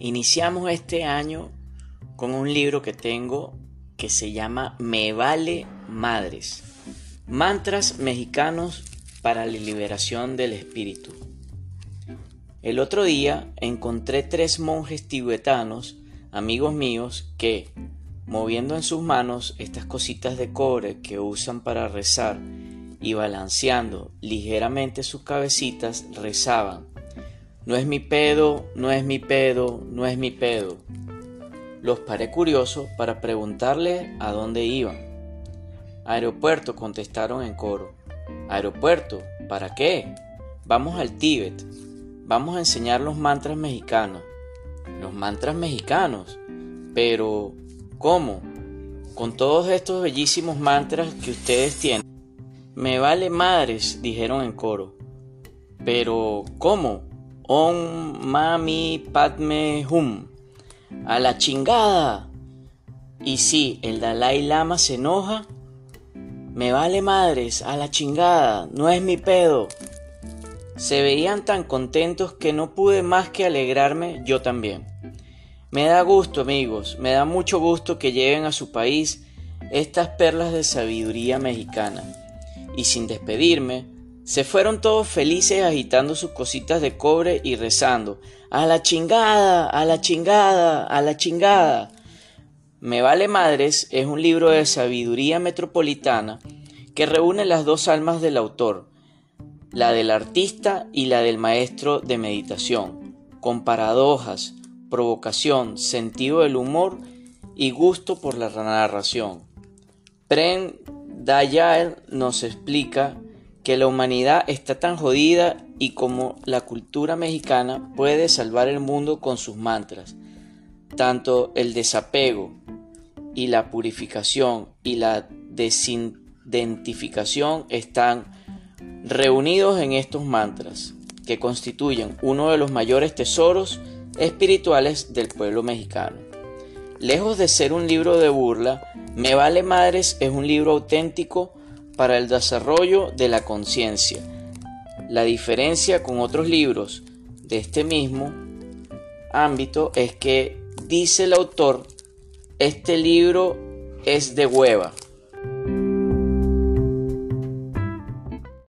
Iniciamos este año con un libro que tengo que se llama Me vale madres. Mantras mexicanos para la liberación del espíritu. El otro día encontré tres monjes tibetanos, amigos míos, que, moviendo en sus manos estas cositas de cobre que usan para rezar y balanceando ligeramente sus cabecitas, rezaban no es mi pedo, no es mi pedo, no es mi pedo. Los paré curiosos para preguntarle a dónde iban. Aeropuerto, contestaron en coro. Aeropuerto, ¿para qué? Vamos al Tíbet. Vamos a enseñar los mantras mexicanos. Los mantras mexicanos. Pero, ¿cómo? Con todos estos bellísimos mantras que ustedes tienen. Me vale madres, dijeron en coro. Pero, ¿cómo? Om Mami Padme Hum. A la chingada. Y si el Dalai Lama se enoja, me vale madres, a la chingada, no es mi pedo. Se veían tan contentos que no pude más que alegrarme yo también. Me da gusto, amigos, me da mucho gusto que lleven a su país estas perlas de sabiduría mexicana. Y sin despedirme, se fueron todos felices agitando sus cositas de cobre y rezando. A la chingada, a la chingada, a la chingada. Me vale madres es un libro de sabiduría metropolitana que reúne las dos almas del autor, la del artista y la del maestro de meditación, con paradojas, provocación, sentido del humor y gusto por la narración. Pren Dayal nos explica que la humanidad está tan jodida y como la cultura mexicana puede salvar el mundo con sus mantras. Tanto el desapego y la purificación y la desidentificación están reunidos en estos mantras, que constituyen uno de los mayores tesoros espirituales del pueblo mexicano. Lejos de ser un libro de burla, Me vale madres es un libro auténtico para el desarrollo de la conciencia. La diferencia con otros libros de este mismo ámbito es que dice el autor, este libro es de hueva.